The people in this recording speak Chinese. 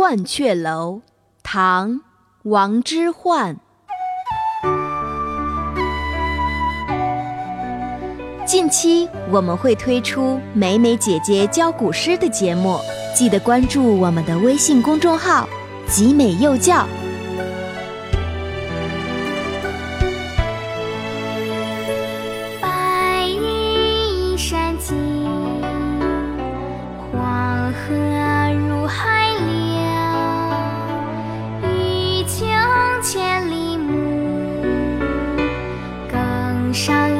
鹳雀楼，唐·王之涣。近期我们会推出美美姐姐教古诗的节目，记得关注我们的微信公众号“集美幼教”。白云山尽，黄河上